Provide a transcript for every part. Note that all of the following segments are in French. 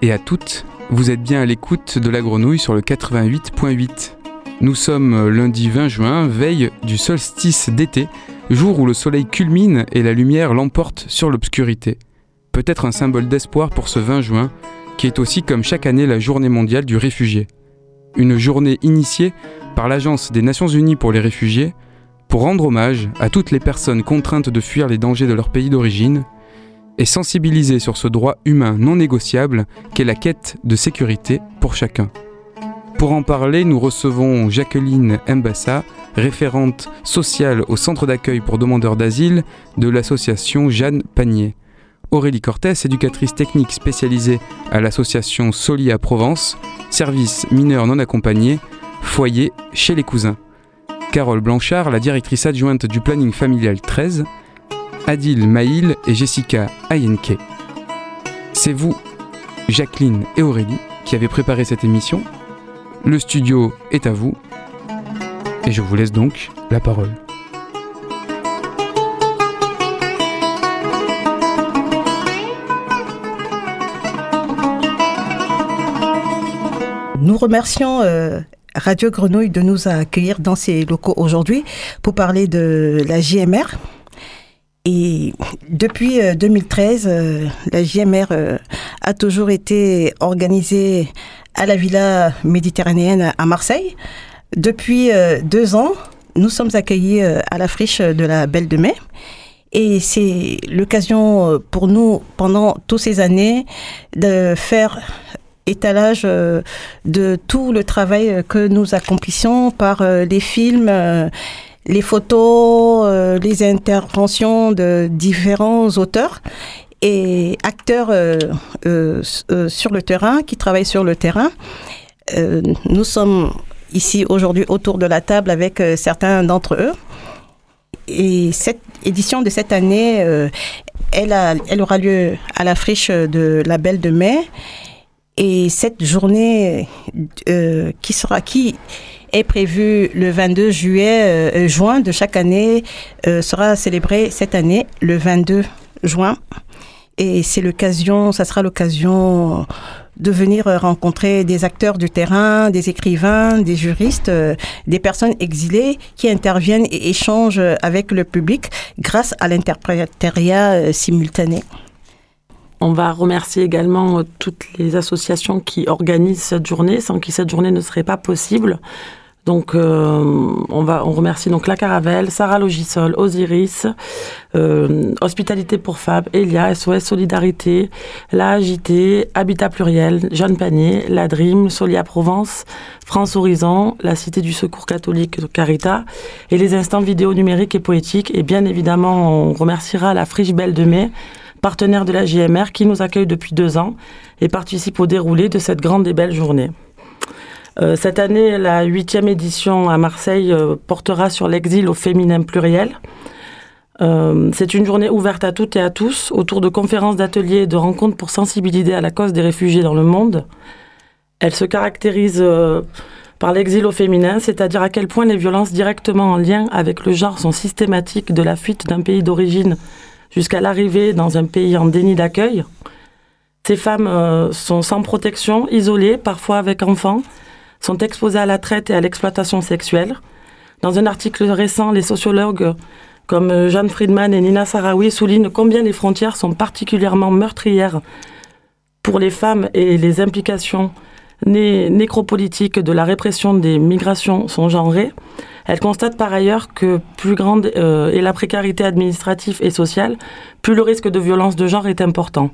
et à toutes, vous êtes bien à l'écoute de la grenouille sur le 88.8. Nous sommes lundi 20 juin, veille du solstice d'été, jour où le soleil culmine et la lumière l'emporte sur l'obscurité. Peut-être un symbole d'espoir pour ce 20 juin, qui est aussi comme chaque année la journée mondiale du réfugié. Une journée initiée par l'Agence des Nations Unies pour les réfugiés pour rendre hommage à toutes les personnes contraintes de fuir les dangers de leur pays d'origine et sensibiliser sur ce droit humain non négociable qu'est la quête de sécurité pour chacun. Pour en parler, nous recevons Jacqueline Mbassa, référente sociale au centre d'accueil pour demandeurs d'asile de l'association Jeanne Panier. Aurélie Cortès, éducatrice technique spécialisée à l'association Soli à Provence, service mineurs non accompagnés, foyer chez les cousins. Carole Blanchard, la directrice adjointe du planning familial 13, Adil Maïl et Jessica Ayenke. C'est vous, Jacqueline et Aurélie, qui avez préparé cette émission. Le studio est à vous. Et je vous laisse donc la parole. Nous remercions euh, Radio Grenouille de nous accueillir dans ses locaux aujourd'hui pour parler de la JMR, et depuis 2013, euh, euh, la JMR euh, a toujours été organisée à la Villa méditerranéenne à Marseille. Depuis deux ans, nous sommes accueillis à la friche de la Belle de Mai. Et c'est l'occasion pour nous, pendant toutes ces années, de faire étalage de tout le travail que nous accomplissions par les films les photos, euh, les interventions de différents auteurs et acteurs euh, euh, sur le terrain, qui travaillent sur le terrain. nous sommes ici aujourd'hui autour de la table avec certains d'entre eux. Et cette édition de cette année, elle, elle aura lieu à la friche de la Belle de Mai. Et cette journée qui sera qui est prévu le 22 juillet, euh, juin de chaque année, euh, sera célébré cette année le 22 juin. Et c'est l'occasion, ça sera l'occasion de venir rencontrer des acteurs du terrain, des écrivains, des juristes, euh, des personnes exilées qui interviennent et échangent avec le public grâce à l'interprétariat simultané. On va remercier également toutes les associations qui organisent cette journée, sans qui cette journée ne serait pas possible. Donc, euh, on va, on remercie donc la Caravelle, Sarah Logisol, Osiris, euh, Hospitalité pour Fab, Elia, SOS Solidarité, la AJT, Habitat Pluriel, Jeanne Panier, la Dream, Solia Provence, France Horizon, la Cité du Secours catholique Carita et les instants vidéo numériques et poétiques. Et bien évidemment, on remerciera la Friche Belle de Mai, partenaire de la JMR, qui nous accueille depuis deux ans et participe au déroulé de cette grande et belle journée. Euh, cette année, la huitième édition à Marseille euh, portera sur l'exil au féminin pluriel. Euh, c'est une journée ouverte à toutes et à tous autour de conférences, d'ateliers et de rencontres pour sensibiliser à la cause des réfugiés dans le monde. Elle se caractérise par l'exil au féminin, c'est-à-dire à quel point les violences directement en lien avec le genre sont systématiques de la fuite d'un pays d'origine jusqu'à l'arrivée dans un pays en déni d'accueil. Ces femmes sont sans protection, isolées, parfois avec enfants, sont exposés à la traite et à l'exploitation sexuelle. Dans un article récent, les sociologues comme euh, Jeanne Friedman et Nina Sarawi soulignent combien les frontières sont particulièrement meurtrières pour les femmes et les implications nécropolitiques de la répression des migrations sont genrées. Elle constate par ailleurs que plus grande euh, est la précarité administrative et sociale, plus le risque de violence de genre est important.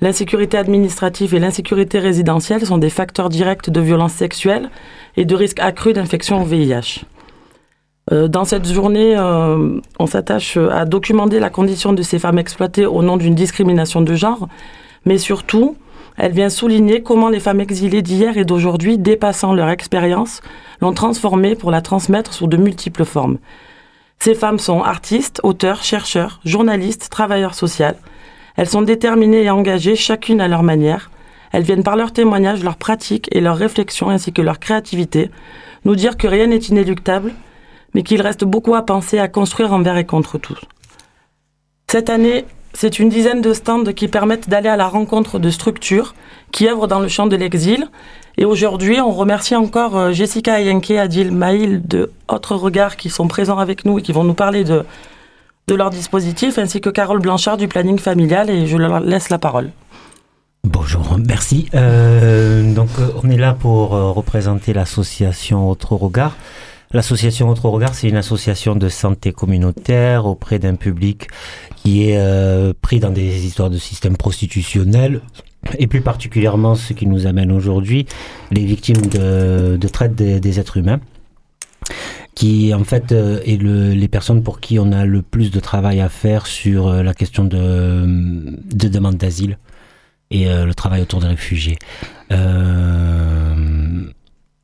L'insécurité administrative et l'insécurité résidentielle sont des facteurs directs de violence sexuelle et de risque accru d'infection au VIH. Euh, dans cette journée, euh, on s'attache à documenter la condition de ces femmes exploitées au nom d'une discrimination de genre, mais surtout, elle vient souligner comment les femmes exilées d'hier et d'aujourd'hui, dépassant leur expérience, l'ont transformée pour la transmettre sous de multiples formes. Ces femmes sont artistes, auteurs, chercheurs, journalistes, travailleurs sociaux, elles sont déterminées et engagées, chacune à leur manière. Elles viennent par leurs témoignages, leurs pratiques et leurs réflexions ainsi que leur créativité nous dire que rien n'est inéluctable, mais qu'il reste beaucoup à penser, à construire envers et contre tous. Cette année, C'est une dizaine de stands qui permettent d'aller à la rencontre de structures qui œuvrent dans le champ de l'exil. Et aujourd'hui, on remercie encore euh, Jessica Ayenke, Adil Maïl de Autres Regards qui sont présents avec nous et qui vont nous parler de, de leur dispositif, ainsi que Carole Blanchard du planning familial. Et je leur laisse la parole. Bonjour, merci. Euh, donc, euh, on est là pour euh, représenter l'association Autre Regard. L'association Autre Regard, c'est une association de santé communautaire auprès d'un public qui est pris dans des histoires de système prostitutionnel et plus particulièrement ce qui nous amène aujourd'hui, les victimes de, traite des êtres humains qui en fait euh, est le, les personnes pour qui on a le plus de travail à faire sur euh, la question de, de demande d'asile et euh, le travail autour des réfugiés.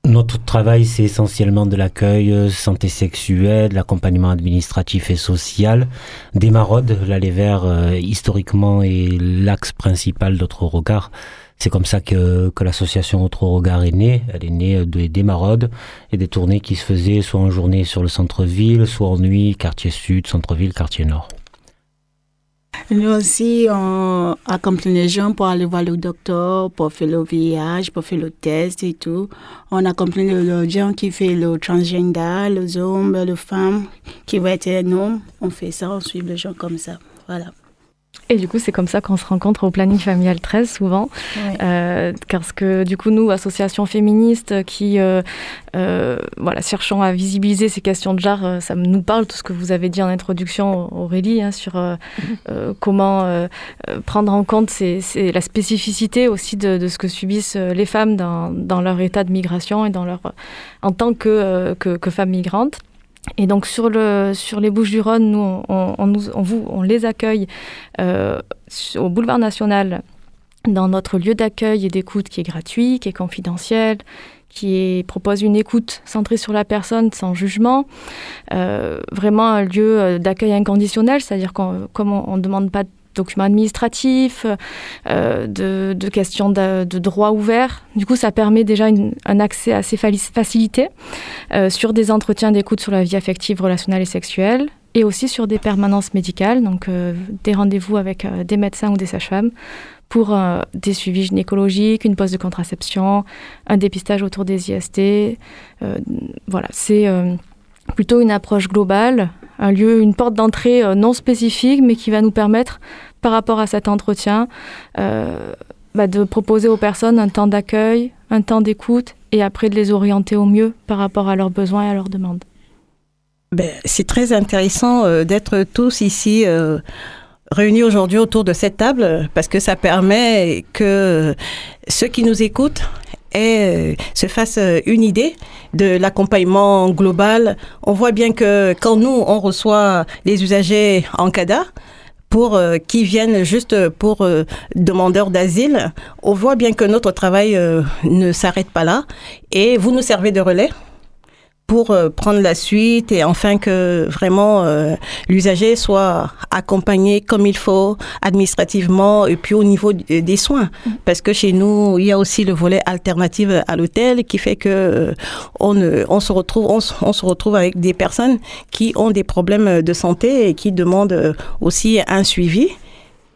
Notre travail, c'est essentiellement de l'accueil, santé sexuelle, l'accompagnement administratif et social, des maraudes. L'Aller Vert, euh, historiquement, est l'axe principal d'autres regards. C'est comme ça que, que l'association Autre Regard est née. Elle est née de, des maraudes et des tournées qui se faisaient soit en journée sur le centre-ville, soit en nuit, quartier sud, centre-ville, quartier nord. Nous aussi, on accompagne les gens pour aller voir le docteur, pour faire le VIH, pour faire le test et tout. On accompagne les gens qui font le transgender, les hommes, les femmes, qui vont être un homme. On fait ça, on suit les gens comme ça. Voilà. Et du coup, c'est comme ça qu'on se rencontre au planning familial 13 souvent. Ouais. Euh, parce que du coup, nous, association féministe qui euh, euh, voilà, cherchons à visibiliser ces questions de genre, euh, ça nous parle tout ce que vous avez dit en introduction, Aurélie, hein, sur euh, comment prendre en compte ces, ces- la spécificité aussi de, de ce que subissent les femmes dans, dans leur état de migration et dans leur, en tant que, que, que femmes migrantes. Et donc sur, le, sur les Bouches-du-Rhône, nous, on, vous, on les accueille euh, au boulevard national dans notre lieu d'accueil et d'écoute qui est gratuit, qui est confidentiel, qui propose une écoute centrée sur la personne sans jugement. Euh, vraiment un lieu euh, d'accueil inconditionnel, c'est-à-dire qu'on comme on ne demande pas de documents administratifs, euh, de, questions de, de droit ouvert. Du coup, ça permet déjà un accès assez facilité euh, sur des entretiens d'écoute sur la vie affective, relationnelle et sexuelle, et aussi sur des permanences médicales, donc euh, des rendez-vous avec des médecins ou des sages-femmes pour des suivis gynécologiques, une pose de contraception, un dépistage autour des IST. Voilà, c'est plutôt une approche globale, un lieu, une porte d'entrée non spécifique, mais qui va nous permettre, par rapport à cet entretien, euh, bah, de proposer aux personnes un temps d'accueil, un temps d'écoute, et après de les orienter au mieux par rapport à leurs besoins et à leurs demandes. Ben, c'est très intéressant euh, d'être tous ici euh, réunis aujourd'hui autour de cette table parce que ça permet que ceux qui nous écoutent euh, se fassent une idée de l'accompagnement global. On voit bien que quand nous, on reçoit les usagers en CADA, pour euh, qui viennent juste pour euh, demandeurs d'asile, on voit bien que notre travail euh, ne s'arrête pas là. Et vous nous servez de relais pour euh, prendre la suite et enfin que vraiment euh, l'usager soit accompagné comme il faut administrativement et puis au niveau des soins. Parce que chez nous il y a aussi le volet alternatif à l'hôtel qui fait que euh, on, se retrouve on, se- on se retrouve avec des personnes qui ont des problèmes de santé et qui demandent aussi un suivi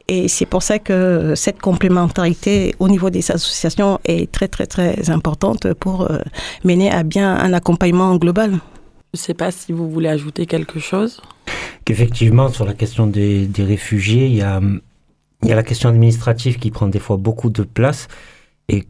et c'est pour ça que cette complémentarité au niveau des associations est très très très importante pour euh, mener à bien un accompagnement global. Je ne sais pas si vous voulez ajouter quelque chose. Qu'effectivement, sur la question des, des réfugiés, il y, a, il y a la question administrative qui prend des fois beaucoup de place. Et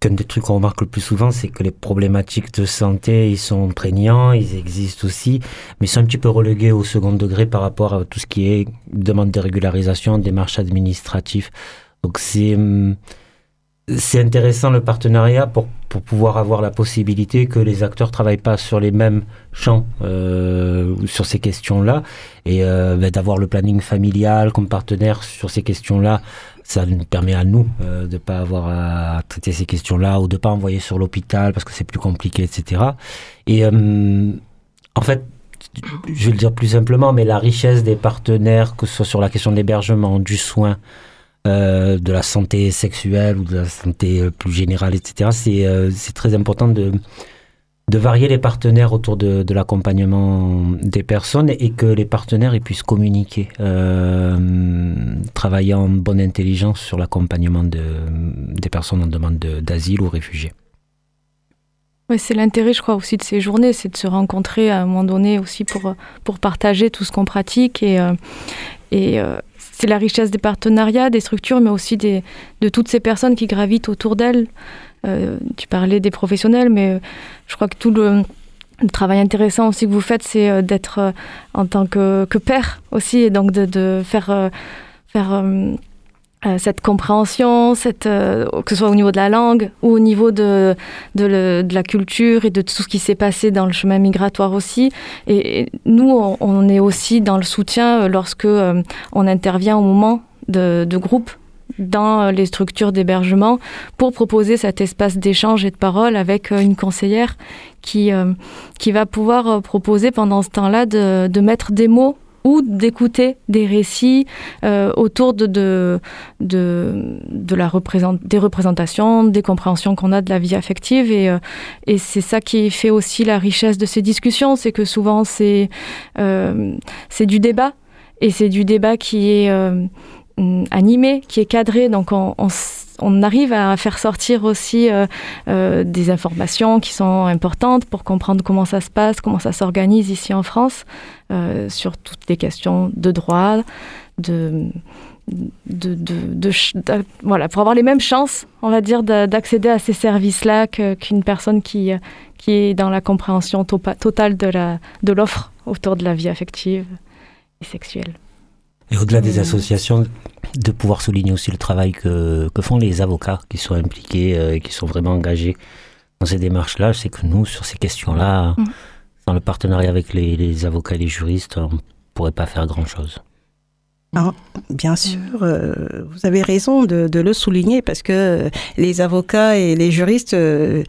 qu'un des trucs qu'on remarque le plus souvent, c'est que les problématiques de santé, ils sont prégnants, ils existent aussi, mais ils sont un petit peu relégués au second degré par rapport à tout ce qui est demande de régularisation, démarches administratives. Donc c'est hum, c'est intéressant le partenariat pour, pour pouvoir avoir la possibilité que les acteurs travaillent pas sur les mêmes champs euh, sur ces questions-là et euh, ben, d'avoir le planning familial comme partenaire sur ces questions-là ça nous permet à nous euh, de pas avoir à traiter ces questions-là ou de pas envoyer sur l'hôpital parce que c'est plus compliqué etc et euh, en fait je vais le dire plus simplement mais la richesse des partenaires que ce soit sur la question de l'hébergement du soin euh, de la santé sexuelle ou de la santé plus générale, etc. C'est très important de, de varier les partenaires autour de, l'accompagnement des personnes et que les partenaires puissent communiquer, euh, travailler en bonne intelligence sur l'accompagnement de, des personnes en demande d'asile ou réfugiés. Ouais, c'est l'intérêt, je crois, aussi de ces journées, c'est de se rencontrer à un moment donné aussi pour, pour partager tout ce qu'on pratique. Et, euh, et euh, c'est la richesse des partenariats, des structures, mais aussi des, de toutes ces personnes qui gravitent autour d'elles. Euh, tu parlais des professionnels, mais euh, je crois que tout le, travail intéressant aussi que vous faites, c'est euh, d'être en tant que, père aussi, et donc de, faire, faire cette compréhension, cette, que ce soit au niveau de la langue ou au niveau de, de, la culture et de tout ce qui s'est passé dans le chemin migratoire aussi. Et, nous, on, est aussi dans le soutien lorsque on intervient au moment de, de groupes dans euh, les structures d'hébergement pour proposer cet espace d'échange et de parole avec euh, une conseillère qui, euh, qui va pouvoir proposer pendant ce temps-là de, de mettre des mots ou d'écouter des récits autour de, de, de, la représent des représentations, des compréhensions qu'on a de la vie affective. Et, et c'est ça qui fait aussi la richesse de ces discussions, c'est que souvent c'est c'est du débat, et c'est du débat qui est animé, qui est cadré. Donc on, arrive à faire sortir aussi euh, euh, des informations qui sont importantes pour comprendre comment ça se passe, comment ça s'organise ici en France, euh, sur toutes les questions de droit, de, voilà, pour avoir les mêmes chances, on va dire, d'accéder à ces services-là qu'une personne qui, qui est dans la compréhension totale de l'offre autour de la vie affective et sexuelle. Et au-delà des associations, de pouvoir souligner aussi le travail que, que font les avocats qui sont impliqués euh, et qui sont vraiment engagés dans ces démarches-là. C'est que nous, sur ces questions-là, mm. dans le partenariat avec les, les, avocats et les juristes, on ne pourrait pas faire grand-chose. Bien sûr, euh, vous avez raison de, de, le souligner parce que les avocats et les juristes euh,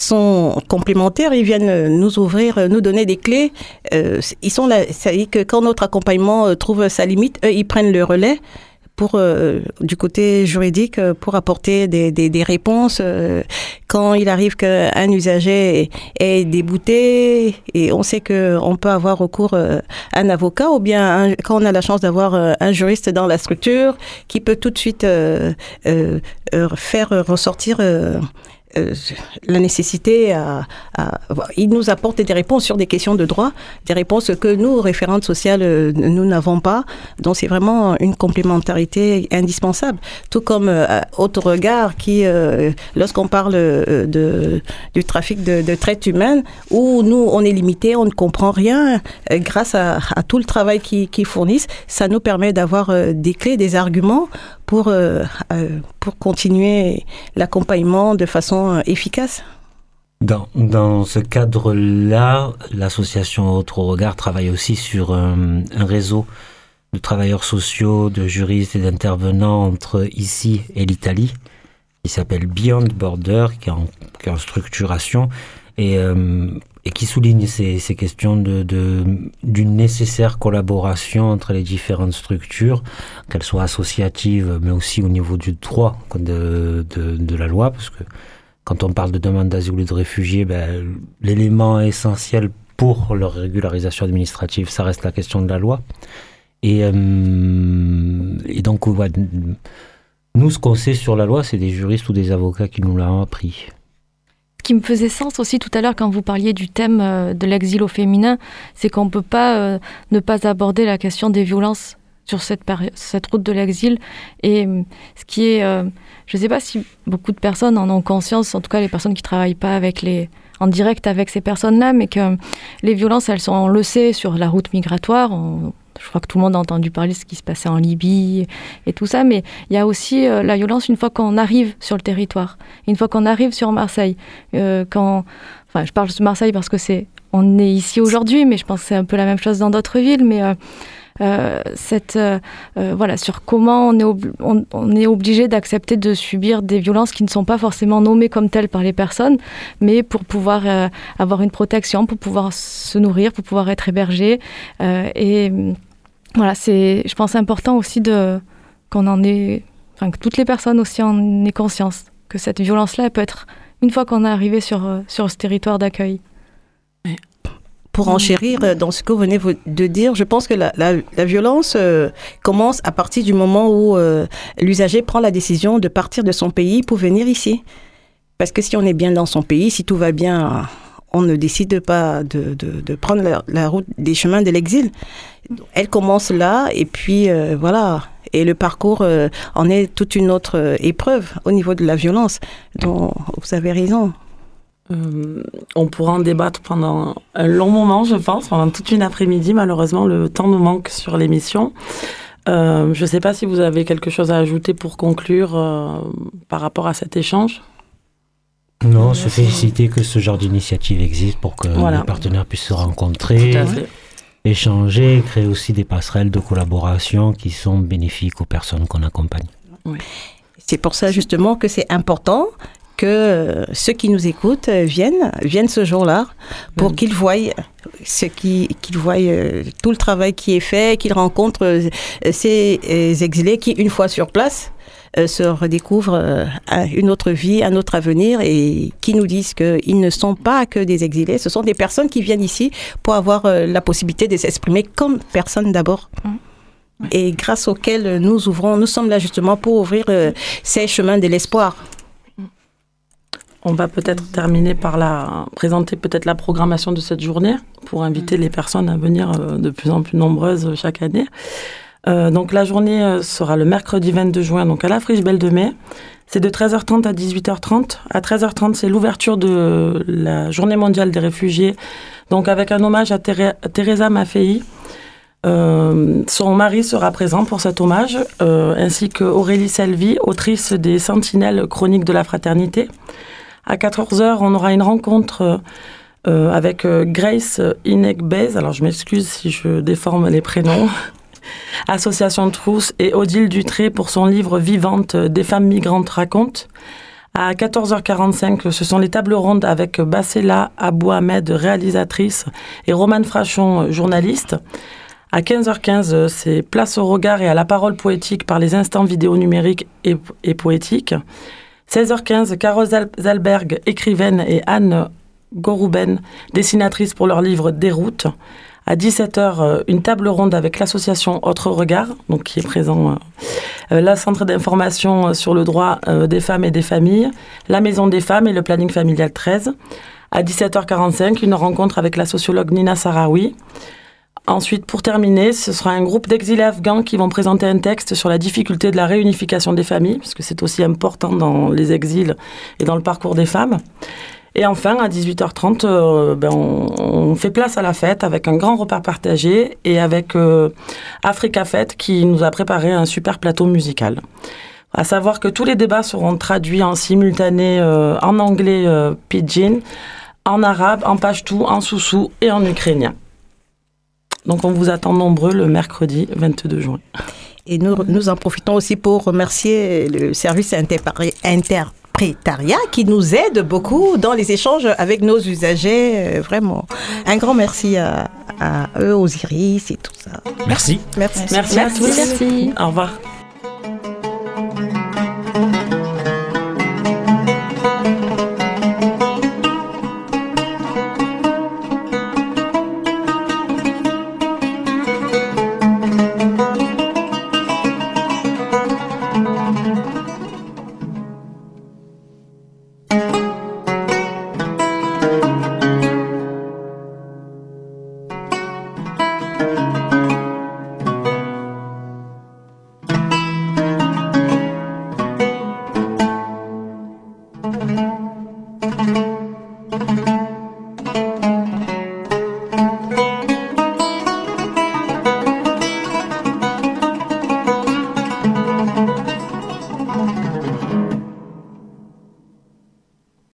sont complémentaires, ils viennent nous ouvrir, nous donner des clés. Euh, ils sont là, dit que quand notre accompagnement euh, trouve sa limite, eux, ils prennent le relais euh, du côté juridique pour apporter des, des, réponses quand il arrive qu'un usager est, débouté et on sait que on peut avoir recours à un avocat ou bien quand on a la chance d'avoir un juriste dans la structure qui peut tout de suite faire ressortir euh, la nécessité à, il nous apporte des réponses sur des questions de droit, des réponses que nous, référentes sociales, euh, nous n'avons pas. Donc c'est vraiment une complémentarité indispensable. Tout comme euh, autre regard qui, lorsqu'on parle de, du trafic de, de traite humaine, où nous, on est limité, on ne comprend rien, grâce à, tout le travail qu'ils fournissent, ça nous permet d'avoir des clés, des arguments pour, euh, euh, pour continuer l'accompagnement de façon euh, efficace. Dans, dans ce cadre-là, l'association Autre Regard travaille aussi sur un, réseau de travailleurs sociaux, de juristes et d'intervenants entre ici et l'Italie, qui s'appelle Beyond Border, qui est en, structuration. Et et qui souligne ces, questions d'une nécessaire collaboration entre les différentes structures, qu'elles soient associatives, mais aussi au niveau du droit de, la loi, parce que quand on parle de demande d'asile ou de réfugiés, ben, l'élément essentiel pour leur régularisation administrative, ça reste la question de la loi. Et, euh, et donc, nous, ce qu'on sait sur la loi, c'est des juristes ou des avocats qui nous l'ont appris qui me faisait sens aussi tout à l'heure quand vous parliez du thème euh, de l'exil au féminin, c'est qu'on ne peut pas euh, ne pas aborder la question des violences sur cette, cette route de l'exil. Et euh, ce qui est, je ne sais pas si beaucoup de personnes en ont conscience, en tout cas les personnes qui ne travaillent pas avec les, en direct avec ces personnes-là, mais que les violences, elles sont, on le sait, sur la route migratoire. On, je crois que tout le monde a entendu parler de ce qui se passait en Libye et tout ça, mais il y a aussi euh, la violence une fois qu'on arrive sur le territoire, une fois qu'on arrive sur Marseille. Euh, quand, enfin, je parle de Marseille parce que c'est, on est ici aujourd'hui, mais je pense que c'est un peu la même chose dans d'autres villes, mais euh, cette, voilà, sur comment on est, on, est obligé d'accepter de subir des violences qui ne sont pas forcément nommées comme telles par les personnes, mais pour pouvoir avoir une protection, pour pouvoir se nourrir, pour pouvoir être hébergé. et voilà, c'est, je pense, important aussi de qu'on en ait, enfin que toutes les personnes aussi en aient conscience que cette violence-là peut être une fois qu'on est arrivé sur sur ce territoire d'accueil. pour Mhm. enchérir euh, dans ce que vous venez de dire, je pense que la, la- la violence euh, commence à partir du moment où euh, l'usager prend la décision de partir de son pays pour venir ici. Parce que si on est bien dans son pays, si tout va bien, on ne décide pas de, de- prendre la, route des chemins de l'exil. Elle commence là, et puis euh, voilà. Et le parcours euh, en est toute une autre euh, épreuve au niveau de la violence. Donc, vous avez raison. On pourra en débattre pendant un long moment, je pense, pendant toute une après-midi. Malheureusement, le temps nous manque sur l'émission. Je ne sais pas si vous avez quelque chose à ajouter pour conclure par rapport à cet échange. Non, se féliciter que ce genre d'initiative existe pour que Voilà. les partenaires puissent se rencontrer, échanger, créer aussi des passerelles de collaboration qui sont bénéfiques aux personnes qu'on accompagne. C'est pour ça justement que c'est important que euh, ceux qui nous écoutent euh, viennent, viennent ce jour-là pour Mhm. qu'ils voient ce qui, qu'ils voient euh, tout le travail qui est fait, qu'ils rencontrent ces exilés qui, une fois sur place, euh, se redécouvrent euh, une autre vie, un autre avenir et qui nous disent qu'ils ne sont pas que des exilés, ce sont des personnes qui viennent ici pour avoir euh, la possibilité de s'exprimer comme personne d'abord. Mhm. Et grâce auxquelles nous ouvrons, nous sommes là justement pour ouvrir euh, ces chemins de l'espoir. On va peut-être terminer par la, présenter peut-être la programmation de cette journée pour inviter les personnes à venir euh, de plus en plus nombreuses chaque année. Euh, donc la journée euh, sera le mercredi 22 juin, donc à la Friche Belle de Mai. C'est de 13h30 à 18h30. À 13h30, c'est l'ouverture de la Journée mondiale des réfugiés, donc avec un hommage à Teresa Maffei. Euh, son mari sera présent pour cet hommage, ainsi que Aurélie Selvi, autrice des Sentinelles chroniques de la fraternité. À 14h, on aura une rencontre avec Grace Inegbez. Alors, je m'excuse si je déforme les prénoms. Association Trousse et Odile Dutré pour son livre Vivante des femmes migrantes racontent. À 14h45, ce sont les tables rondes avec Bassela Abou Ahmed, réalisatrice, et Romane Frachon, journaliste. À 15h15, c'est place au regard et à la parole poétique par les instants vidéo numériques et, et poétiques. 16h15, Carole Zal- Zalberg, écrivaine, et Anne Gorouben, dessinatrice pour leur livre Déroute. À 17h, euh, une table ronde avec l'association Autre Regard, donc qui est présent, euh, euh, la centre d'information sur le droit des femmes et des familles, la Maison des femmes et le planning familial 13. À 17h45, une rencontre avec la sociologue Nina Sarawi. Ensuite, pour terminer, ce sera un groupe d'exilés afghans qui vont présenter un texte sur la difficulté de la réunification des familles, parce que c'est aussi important dans les exils et dans le parcours des femmes. Et enfin, à 18h30, euh, ben, on, fait place à la fête avec un grand repas partagé et avec euh, Africa Fête qui nous a préparé un super plateau musical. À savoir que tous les débats seront traduits en simultané euh, en anglais euh, pidgin, en arabe, en pachtou, en soussou et en ukrainien. Donc on vous attend nombreux le mercredi 22 juin. Et nous, nous en profitons aussi pour remercier le service interpari- qui nous aide beaucoup dans les échanges avec nos usagers. euh, Vraiment, un grand merci à, à eux, aux Iris et tout ça. Merci. Merci. Merci, à tous. Merci. Au revoir.